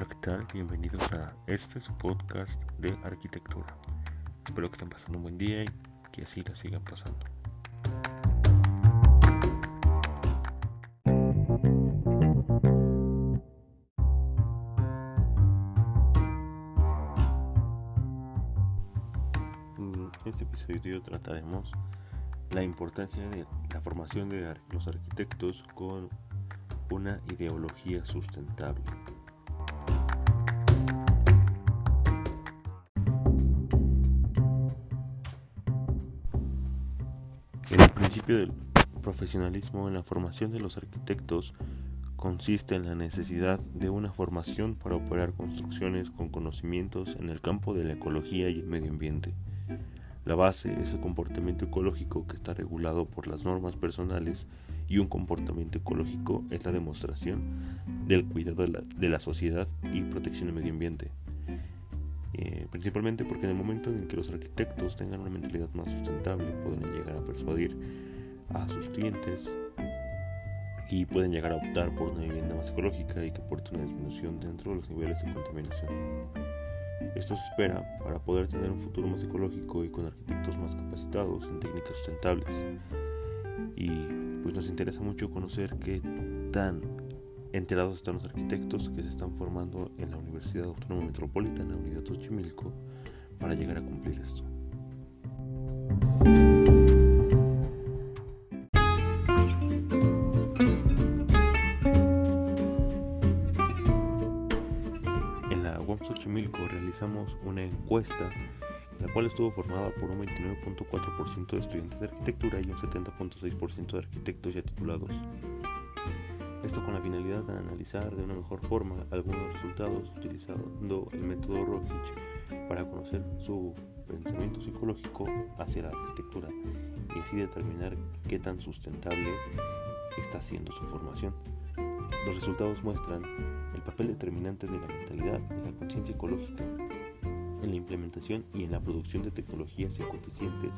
Hola, ¿qué tal? Bienvenidos a este su podcast de arquitectura. Espero que estén pasando un buen día y que así la sigan pasando. En este episodio trataremos la importancia de la formación de los arquitectos con una ideología sustentable. El principio del profesionalismo en la formación de los arquitectos consiste en la necesidad de una formación para operar construcciones con conocimientos en el campo de la ecología y el medio ambiente. La base es el comportamiento ecológico que está regulado por las normas personales y un comportamiento ecológico es la demostración del cuidado de la, sociedad y protección del medio ambiente. Eh, principalmente porque en el momento en que los arquitectos tengan una mentalidad más sustentable pueden llegar a persuadir a sus clientes y pueden llegar a optar por una vivienda más ecológica y que aporte una disminución dentro de los niveles de contaminación. Esto se espera para poder tener un futuro más ecológico y con arquitectos más capacitados en técnicas sustentables. Y pues nos interesa mucho conocer qué tan enterados están los arquitectos que se están formando en la Universidad Autónoma Metropolitana, Unidad Xochimilco, para llegar a cumplir esto. En la UAM Xochimilco realizamos una encuesta la cual estuvo formada por un 29.4% de estudiantes de arquitectura y un 70.6% de arquitectos ya titulados. Esto con la finalidad de analizar de una mejor forma algunos resultados utilizando el método Rockich para conocer su pensamiento psicológico hacia la arquitectura y así determinar qué tan sustentable está siendo su formación. Los resultados muestran el papel determinante de la mentalidad y la conciencia ecológica en la implementación y en la producción de tecnologías ecoeficientes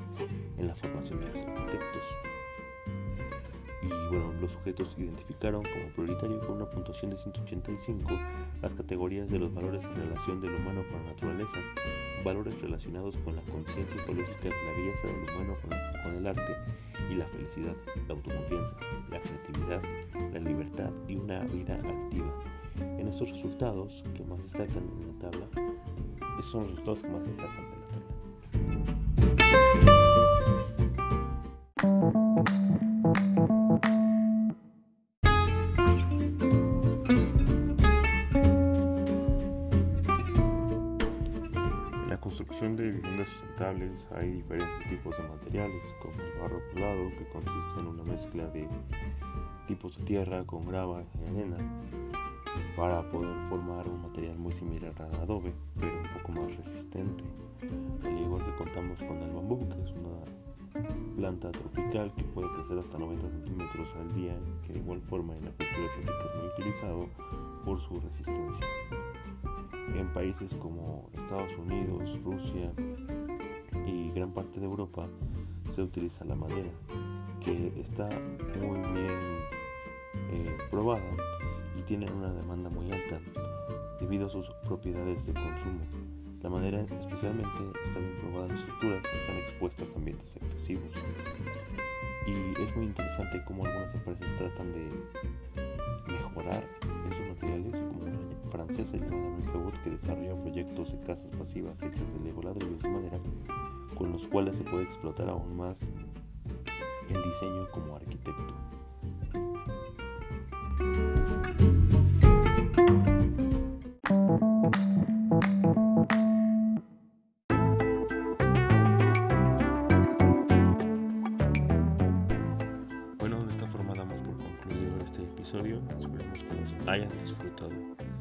en la formación de los arquitectos. Y bueno, los sujetos identificaron como prioritario con una puntuación de 185 las categorías de los valores en relación del humano con la naturaleza, valores relacionados con la conciencia ecológica, la belleza del humano con, con el arte y la felicidad, la autoconfianza, la creatividad, la libertad y una vida activa. En estos resultados que más destacan en la tabla, esos son los resultados que más destacan de la tabla. Construcción de viviendas sustentables hay diferentes tipos de materiales, como el barro colado, que consiste en una mezcla de tipos de tierra con grava y arena, para poder formar un material muy similar al adobe, pero un poco más resistente. Al igual que contamos con el bambú, que es una planta tropical que puede crecer hasta 90 centímetros al día, que de igual forma en la cultura asiática es muy utilizado por su resistencia. En países como Estados Unidos, Rusia y gran parte de Europa se utiliza la madera, que está muy bien eh, probada y tienen una demanda muy alta debido a sus propiedades de consumo. La madera especialmente está bien probada en estructuras que están expuestas a ambientes agresivos. Y es muy interesante cómo algunas empresas tratan de mejorar francesa llamada Microbot que desarrolla proyectos de casas pasivas hechas de Lego ladrillos de madera, con los cuales se puede explotar aún más el diseño como arquitecto. Bueno, de esta forma damos por concluido este episodio. Esperemos que los hayan disfrutado.